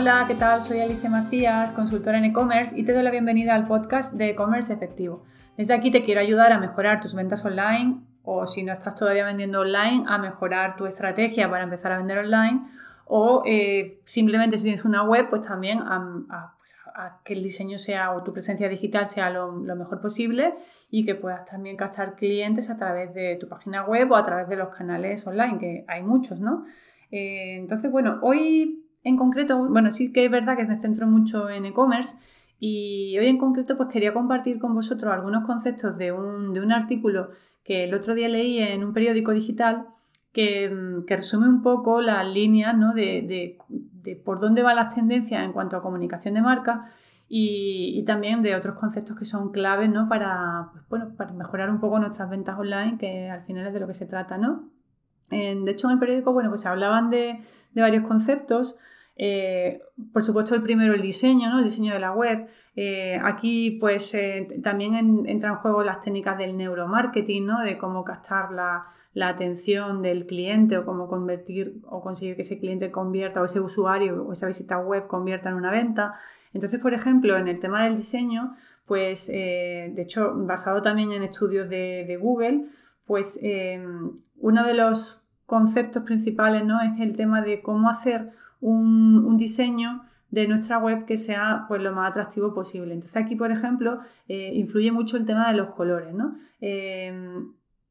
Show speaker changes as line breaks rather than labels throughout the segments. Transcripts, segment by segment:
Hola, ¿qué tal? Soy Alicia Macías, consultora en e-commerce y te doy la bienvenida al podcast de e-commerce efectivo. Desde aquí te quiero ayudar a mejorar tus ventas online o si no estás todavía vendiendo online, a mejorar tu estrategia para empezar a vender online o eh, simplemente si tienes una web, pues también pues a, que el diseño sea o tu presencia digital sea lo, mejor posible y que puedas también captar clientes a través de tu página web o a través de los canales online, que hay muchos, ¿no? Eh, entonces, bueno, hoy en concreto, bueno, sí que es verdad que me centro mucho en e-commerce y hoy en concreto pues quería compartir con vosotros algunos conceptos de un, artículo que el otro día leí en un periódico digital que, resume un poco las líneas ¿no? de, por dónde van las tendencias en cuanto a comunicación de marca y, también de otros conceptos que son claves ¿no? para, pues, bueno, para mejorar un poco nuestras ventas online, que al final es de lo que se trata. ¿no? De hecho, en el periódico, bueno, pues se hablaban de, varios conceptos. Eh, por supuesto, el primero, el diseño, ¿no? El diseño de la web. Eh, aquí, pues, eh, también entran en juego las técnicas del neuromarketing, ¿no? De cómo captar la, atención del cliente o cómo convertir o conseguir que ese cliente convierta o ese usuario o esa visita web convierta en una venta. Entonces, por ejemplo, en el tema del diseño, pues, de hecho, basado también en estudios de, de Google, pues uno de los conceptos principales ¿no? es el tema de cómo hacer un, diseño de nuestra web que sea pues, lo más atractivo posible. Entonces aquí, por ejemplo, eh, influye mucho el tema de los colores. ¿no? Eh,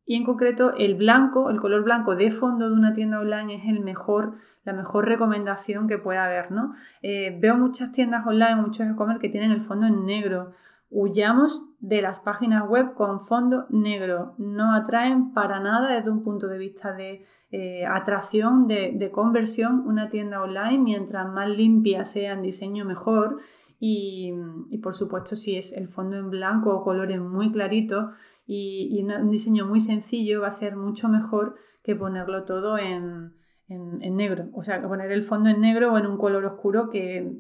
y en concreto el blanco, el color blanco de fondo de una tienda online es el mejor, la mejor recomendación que pueda haber. ¿no? Eh, veo muchas tiendas online, muchos e-commerce que tienen el fondo en negro Huyamos de las páginas web con fondo negro. No atraen para nada desde un punto de vista de eh, atracción, de, conversión, una tienda online. Mientras más limpia sea en diseño, mejor. Y, por supuesto, si es el fondo en blanco o colores muy claritos y, un diseño muy sencillo, va a ser mucho mejor que ponerlo todo en, en negro. O sea, poner el fondo en negro o en un color oscuro que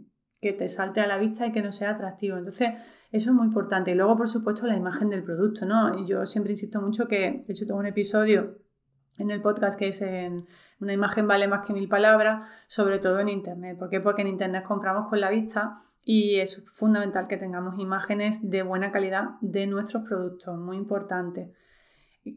que te salte a la vista y que no sea atractivo. Entonces, eso es muy importante. Y luego, por supuesto, la imagen del producto, ¿no? Y yo siempre insisto mucho que, de hecho, tengo un episodio en el podcast que es en una imagen vale más que mil palabras, sobre todo en Internet. ¿Por qué? Porque en Internet compramos con la vista y es fundamental que tengamos imágenes de buena calidad de nuestros productos, muy importante.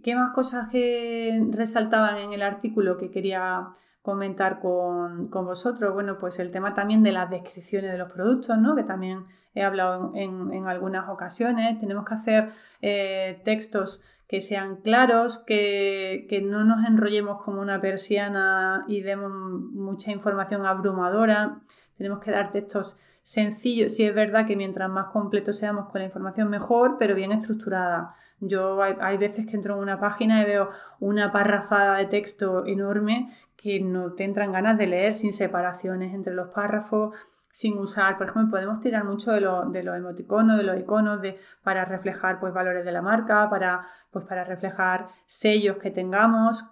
¿Qué más cosas que resaltaban en el artículo que quería comentar con, vosotros. Bueno, pues el tema también de las descripciones de los productos, ¿no? Que también he hablado en, algunas ocasiones. Tenemos que hacer eh, textos que sean claros, que, que, no nos enrollemos como una persiana y demos mucha información abrumadora. Tenemos que dar textos sencillo. Sí es verdad que mientras más completos seamos con la información mejor, pero bien estructurada. Yo hay, veces que entro en una página y veo una parrafada de texto enorme que no te entran ganas de leer sin separaciones entre los párrafos, sin usar, por ejemplo, podemos tirar mucho de, de los emoticonos, de los iconos de, para reflejar pues, valores de la marca, para, pues, para reflejar sellos que tengamos,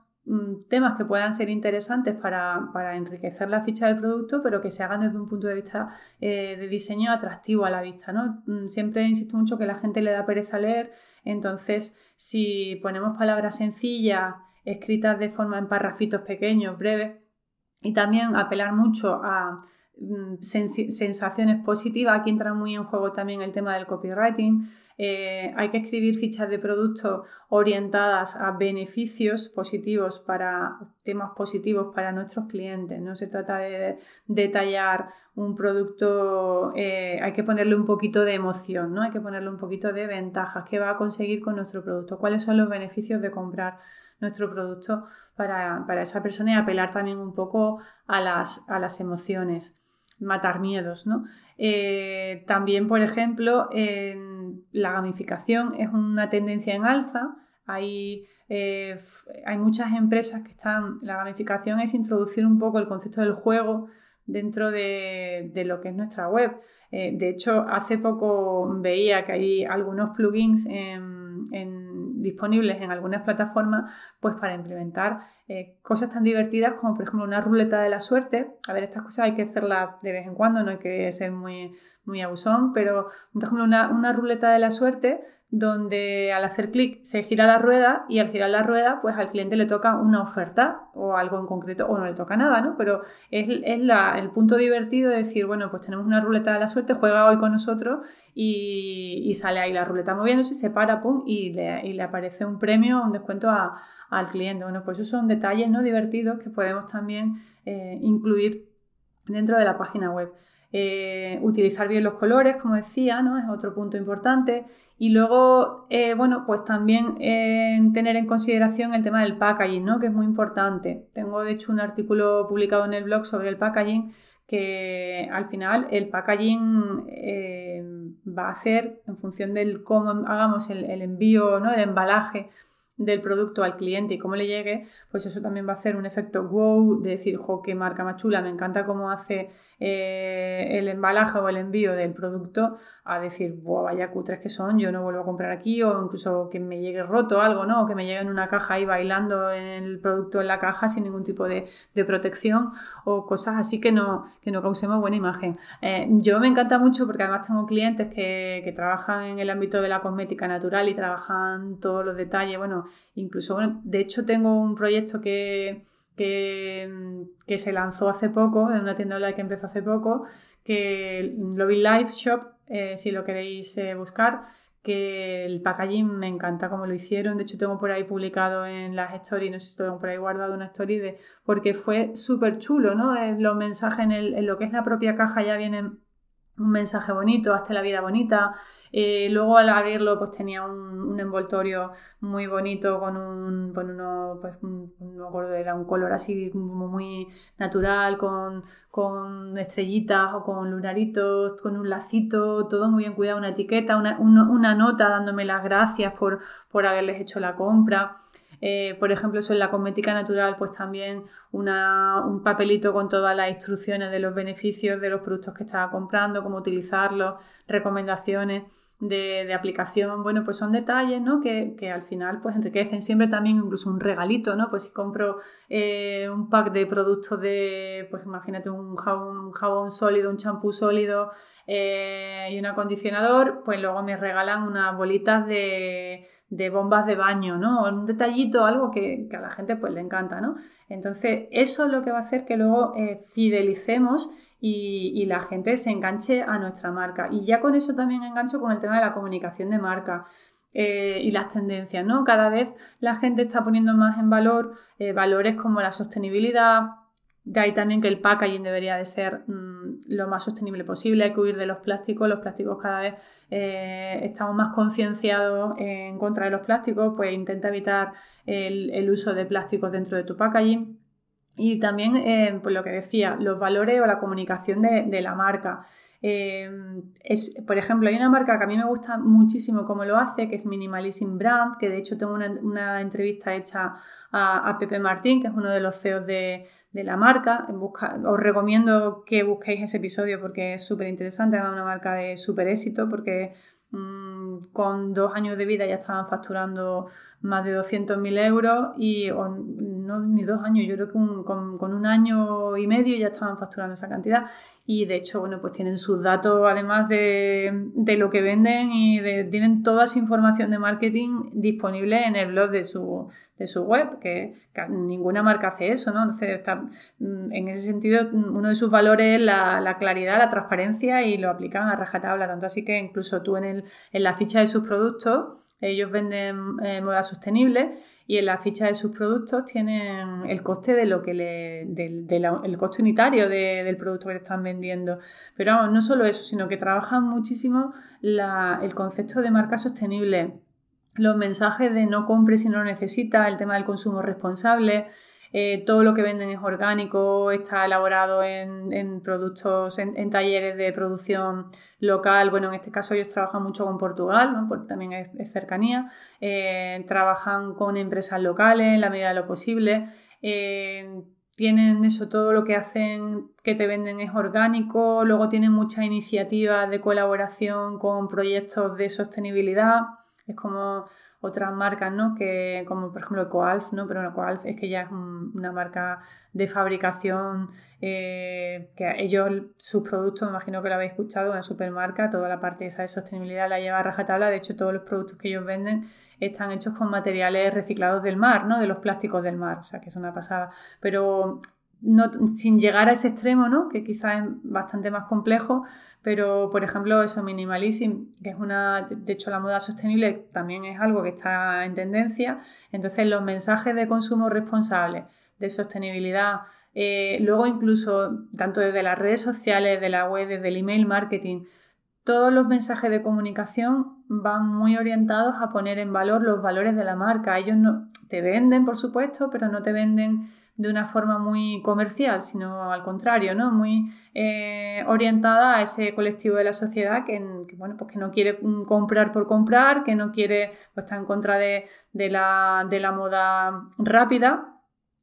temas que puedan ser interesantes para, enriquecer la ficha del producto, pero que se hagan desde un punto de vista eh, de diseño atractivo a la vista. ¿no? Mm, siempre insisto mucho que la gente le da pereza leer, entonces si ponemos palabras sencillas, escritas de forma en parrafitos pequeños, breves, y también apelar mucho a mm, sensaciones positivas, aquí entra muy en juego también el tema del copywriting, eh, hay que escribir fichas de producto orientadas a beneficios positivos para temas positivos para nuestros clientes. No se trata de detallar un producto, eh, hay que ponerle un poquito de emoción, ¿no? Hay que ponerle un poquito de ventajas. ¿Qué va a conseguir con nuestro producto? ¿Cuáles son los beneficios de comprar nuestro producto para, esa persona y apelar también un poco a las, a las emociones? matar miedos, ¿no? Eh, también, por ejemplo, en la gamificación es una tendencia en alza. Hay, eh, hay muchas empresas que están. La gamificación es introducir un poco el concepto del juego dentro de, lo que es nuestra web. Eh, de hecho, hace poco veía que hay algunos plugins en disponibles en algunas plataformas pues para implementar eh, cosas tan divertidas como por ejemplo una ruleta de la suerte. A ver, estas cosas hay que hacerlas de vez en cuando, no hay que ser muy, muy abusón, pero por ejemplo una, ruleta de la suerte donde al hacer clic se gira la rueda y al girar la rueda, pues al cliente le toca una oferta o algo en concreto o no le toca nada, ¿no? Pero es, el punto divertido de decir, bueno, pues tenemos una ruleta de la suerte, juega hoy con nosotros y, sale ahí la ruleta moviéndose, se para, pum, y le, aparece un premio, un descuento al cliente. Bueno, pues esos son detalles no divertidos que podemos también eh, incluir dentro de la página web. Eh, utilizar bien los colores, como decía, ¿no? Es otro punto importante. Y luego, eh, bueno, pues también tener en consideración el tema del packaging, ¿no? Que es muy importante. Tengo, de hecho, un artículo publicado en el blog sobre el packaging que al final el packaging va a hacer en función del cómo hagamos el, el envío, ¿no? El embalaje del producto al cliente y cómo le llegue, pues eso también va a hacer un efecto wow de decir, jo, qué marca más chula, me encanta cómo hace eh, el embalaje o el envío del producto, a decir, vaya cutres que son, yo no vuelvo a comprar aquí, o incluso que me llegue roto algo, ¿no? O que me llegue en una caja ahí bailando el producto en la caja sin ningún tipo de, protección, o cosas así que no, que no causemos buena imagen. Eh, yo me encanta mucho porque además tengo clientes que, que trabajan en el ámbito de la cosmética natural y trabajan todos los detalles, bueno, incluso, bueno, de hecho tengo un proyecto que, que, se lanzó hace poco, de una tienda online que empezó hace poco, que Lobby Life Shop, eh, si lo queréis eh, buscar, que el packaging me encanta como lo hicieron. De hecho, tengo por ahí publicado en las stories, no sé si tengo por ahí guardado una story de. porque fue súper chulo, ¿no? Eh, los mensajes en, en, lo que es la propia caja ya vienen un mensaje bonito, hasta la vida bonita. Eh, luego al abrirlo pues tenía un, envoltorio muy bonito con un, con uno, pues no acuerdo, era un color así como muy natural, con, con estrellitas o con lunaritos, con un lacito, todo muy bien cuidado, una etiqueta, una, una nota dándome las gracias por, por haberles hecho la compra. Eh, por ejemplo, eso en la cosmética natural, pues también un papelito con todas las instrucciones de los beneficios de los productos que estaba comprando, cómo utilizarlos, recomendaciones. De, aplicación, bueno, pues son detalles, ¿no? Que, al final pues enriquecen siempre también incluso un regalito, ¿no? Pues si compro eh, un pack de productos de, pues imagínate un jabón, un jabón sólido, un champú sólido, eh, y un acondicionador, pues luego me regalan unas bolitas de, bombas de baño, ¿no? Un detallito, algo que, a la gente pues le encanta, ¿no? Entonces, eso es lo que va a hacer que luego eh, fidelicemos y, la gente se enganche a nuestra marca. Y ya con eso también engancho con el tema de la comunicación de marca. Eh, y las tendencias, ¿no? Cada vez la gente está poniendo más en valor valores como la sostenibilidad, de ahí también que el packaging debería de ser mm, lo más sostenible posible, hay que huir de los plásticos, los plásticos cada vez eh, estamos más concienciados en contra de los plásticos, pues intenta evitar el, uso de plásticos dentro de tu packaging. Y también, eh, pues lo que decía, los valores o la comunicación de, la marca. Eh, es, por ejemplo, hay una marca que a mí me gusta muchísimo cómo lo hace, que es Minimalism Brand, que de hecho tengo una, entrevista hecha a, a, Pepe Martín, que es uno de los CEOs de, de la marca. os recomiendo que busquéis ese episodio porque es súper interesante, además una marca de súper éxito porque mm, con dos años de vida ya estaban facturando más de 200.000 euros y no ni dos años, yo creo que con, un año y medio ya estaban facturando esa cantidad y de hecho, bueno, pues tienen sus datos además de, lo que venden y tienen toda esa información de marketing disponible en el blog de su, de su web, que, ninguna marca hace eso, ¿no? Entonces, mm, en ese sentido, uno de sus valores es la, claridad, la transparencia y lo aplican a rajatabla, tanto así que incluso tú en, el, en la ficha de sus productos ellos venden eh, moda sostenible y en la ficha de sus productos tienen el coste de lo que le, el coste unitario del producto que están vendiendo. Pero vamos, no solo eso, sino que trabajan muchísimo el concepto de marca sostenible, los mensajes de no compre si no lo necesita, el tema del consumo responsable. Eh, todo lo que venden es orgánico, está elaborado en, productos, en, talleres de producción local. Bueno, en este caso ellos trabajan mucho con Portugal, ¿no? porque también es, cercanía. Eh, trabajan con empresas locales en la medida de lo posible. Eh, tienen eso, todo lo que hacen, que te venden es orgánico. Luego tienen muchas iniciativas de colaboración con proyectos de sostenibilidad. Es como otras marcas, ¿no? Que, como por ejemplo Coalf, ¿no? Pero Coalf es que ya es una marca de fabricación eh, que ellos, sus productos, me imagino que lo habéis escuchado, una supermarca, toda la parte esa de sostenibilidad la lleva a rajatabla. De hecho, todos los productos que ellos venden están hechos con materiales reciclados del mar, ¿no? De los plásticos del mar, o sea que es una pasada. Pero no, sin llegar a ese extremo, ¿no? Que quizás es bastante más complejo, pero, por ejemplo, eso, minimalism, que es una, de hecho, la moda sostenible también es algo que está en tendencia. Entonces, los mensajes de consumo responsable, de sostenibilidad, eh, luego incluso, tanto desde las redes sociales, de la web, desde el email marketing, todos los mensajes de comunicación van muy orientados a poner en valor los valores de la marca. Ellos no te venden, por supuesto, pero no te venden de una forma muy comercial, sino al contrario, ¿no? Muy eh, orientada a ese colectivo de la sociedad que, bueno, pues que no quiere comprar por comprar, que no quiere, pues está en contra de, la, de la moda rápida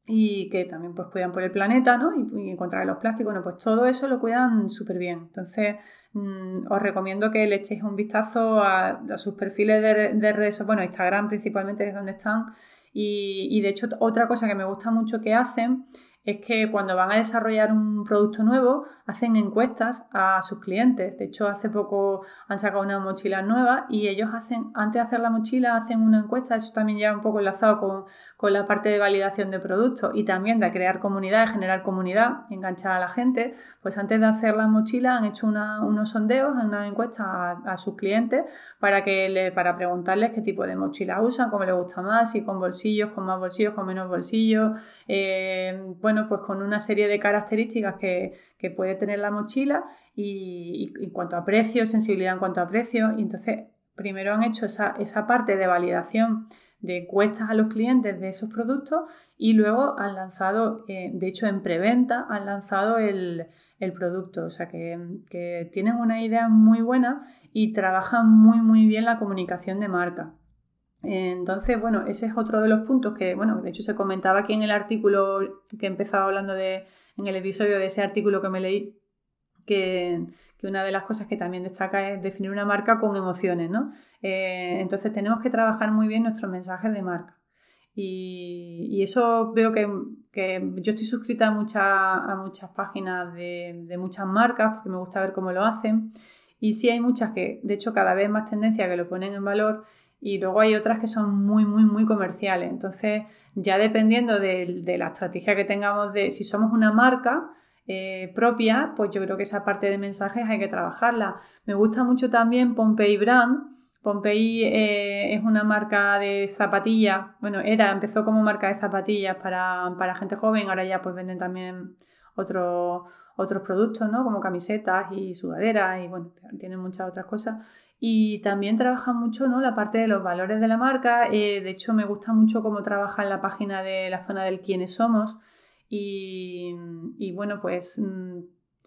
y que también pues cuidan por el planeta, ¿no? Y, en contra de los plásticos, bueno, pues todo eso lo cuidan súper bien. Entonces, mm, os recomiendo que le echéis un vistazo a, sus perfiles de, de redes, bueno, Instagram principalmente es donde están, y, de hecho, otra cosa que me gusta mucho que hacen es que cuando van a desarrollar un producto nuevo, hacen encuestas a sus clientes. De hecho, hace poco han sacado una mochila nueva y ellos hacen, antes de hacer la mochila, hacen una encuesta. Eso también ya un poco enlazado con, con la parte de validación de productos y también de crear comunidad, de generar comunidad, enganchar a la gente. Pues antes de hacer la mochila han hecho unos sondeos, una encuesta a, sus clientes para, que le, para preguntarles qué tipo de mochila usan, cómo les gusta más, si con bolsillos, con más bolsillos, con menos bolsillos. Eh, bueno, pues con una serie de características que, puede tener la mochila y, en cuanto a precio, sensibilidad en cuanto a precio. Y entonces, primero han hecho esa, parte de validación de encuestas a los clientes de esos productos y luego han lanzado, eh, de hecho en preventa, han lanzado el, producto. O sea que, que, tienen una idea muy buena y trabajan muy muy bien la comunicación de marca. Entonces, bueno, ese es otro de los puntos que, bueno, de hecho se comentaba aquí en el artículo que empezaba hablando de, en el episodio de ese artículo que me leí, que, una de las cosas que también destaca es definir una marca con emociones, ¿no? Eh, entonces tenemos que trabajar muy bien nuestros mensajes de marca. Y, eso veo que, yo estoy suscrita a, muchas, a muchas páginas de, de, muchas marcas porque me gusta ver cómo lo hacen. Y sí hay muchas que, de hecho, cada vez más tendencia que lo ponen en valor y luego hay otras que son muy, muy, muy comerciales. Entonces, ya dependiendo de, la estrategia que tengamos de si somos una marca eh, propia, pues yo creo que esa parte de mensajes hay que trabajarla. Me gusta mucho también Pompey Brand. Pompey eh, es una marca de zapatillas, bueno, era, empezó como marca de zapatillas para, para gente joven, ahora ya pues venden también otros otros productos, ¿no? Como camisetas y sudaderas y bueno, tienen muchas otras cosas. Y también trabaja mucho ¿no? la parte de los valores de la marca. Eh, de hecho, me gusta mucho cómo trabaja en la página de la zona del quiénes somos. Y, bueno, pues mm,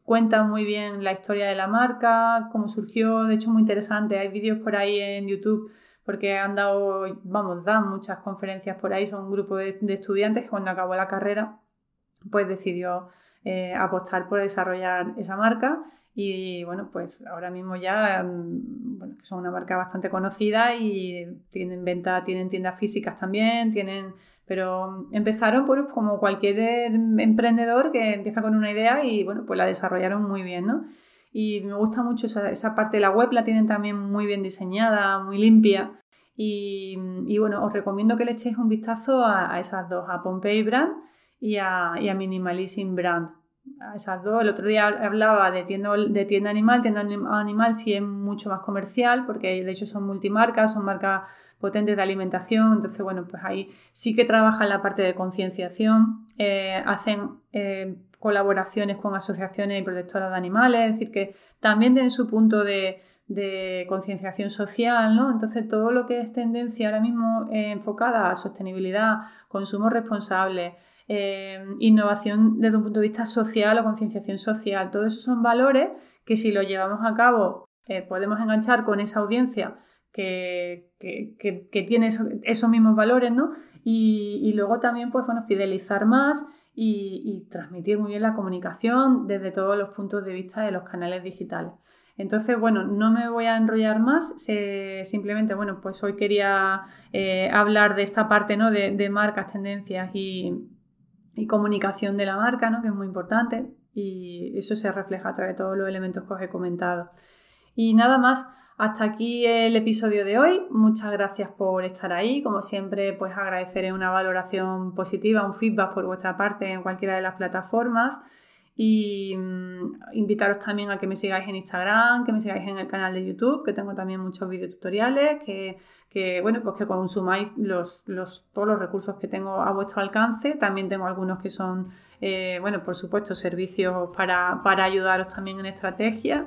cuenta muy bien la historia de la marca, cómo surgió. De hecho, muy interesante. Hay vídeos por ahí en YouTube porque han dado, vamos, dan muchas conferencias por ahí. Son un grupo de, de estudiantes que cuando acabó la carrera, pues decidió eh, apostar por desarrollar esa marca y bueno, pues ahora mismo ya mm, bueno, son una marca bastante conocida y tienen venta, tienen tiendas físicas también, tienen, pero empezaron pues, como cualquier emprendedor que empieza con una idea y bueno, pues la desarrollaron muy bien, ¿no? Y me gusta mucho esa, esa parte de la web, la tienen también muy bien diseñada, muy limpia. Y, y bueno, os recomiendo que le echéis un vistazo a, a esas dos, a Pompey Brand y a, y a Minimalism Brand. Esas dos. El otro día hablaba de tienda, de tienda animal. Tienda animal sí es mucho más comercial porque de hecho son multimarcas, son marcas potentes de alimentación. Entonces, bueno, pues ahí sí que trabajan la parte de concienciación. Eh, hacen eh, colaboraciones con asociaciones y protectoras de animales. Es decir, que también tienen su punto de, de concienciación social, ¿no? Entonces todo lo que es tendencia ahora mismo enfocada a sostenibilidad, consumo responsable, Em, innovación desde un punto de vista social o concienciación social. Todos esos son valores que si lo llevamos a cabo eh, podemos enganchar con esa audiencia que, tiene esos, mismos valores, ¿no? Y, luego también, pues bueno, fidelizar más y, transmitir muy bien la comunicación desde todos los puntos de vista de los canales digitales. Entonces, bueno, no me voy a enrollar más, simplemente, bueno, pues hoy quería eh, hablar de esta parte, ¿no? De, marcas, tendencias y, y, comunicación de la marca, ¿no? Que es muy importante y eso se refleja a través de todos los elementos que os he comentado. Y nada más, hasta aquí el episodio de hoy. Muchas gracias por estar ahí. Como siempre, pues agradeceré una valoración positiva, un feedback por vuestra parte en cualquiera de las plataformas. Y mm, invitaros también a que me sigáis en Instagram, que me sigáis en el canal de YouTube, que tengo también muchos videotutoriales, que, que bueno, pues que consumáis los, los, todos los recursos que tengo a vuestro alcance. También tengo algunos que son, eh, bueno, por supuesto, servicios para, para ayudaros también en estrategia.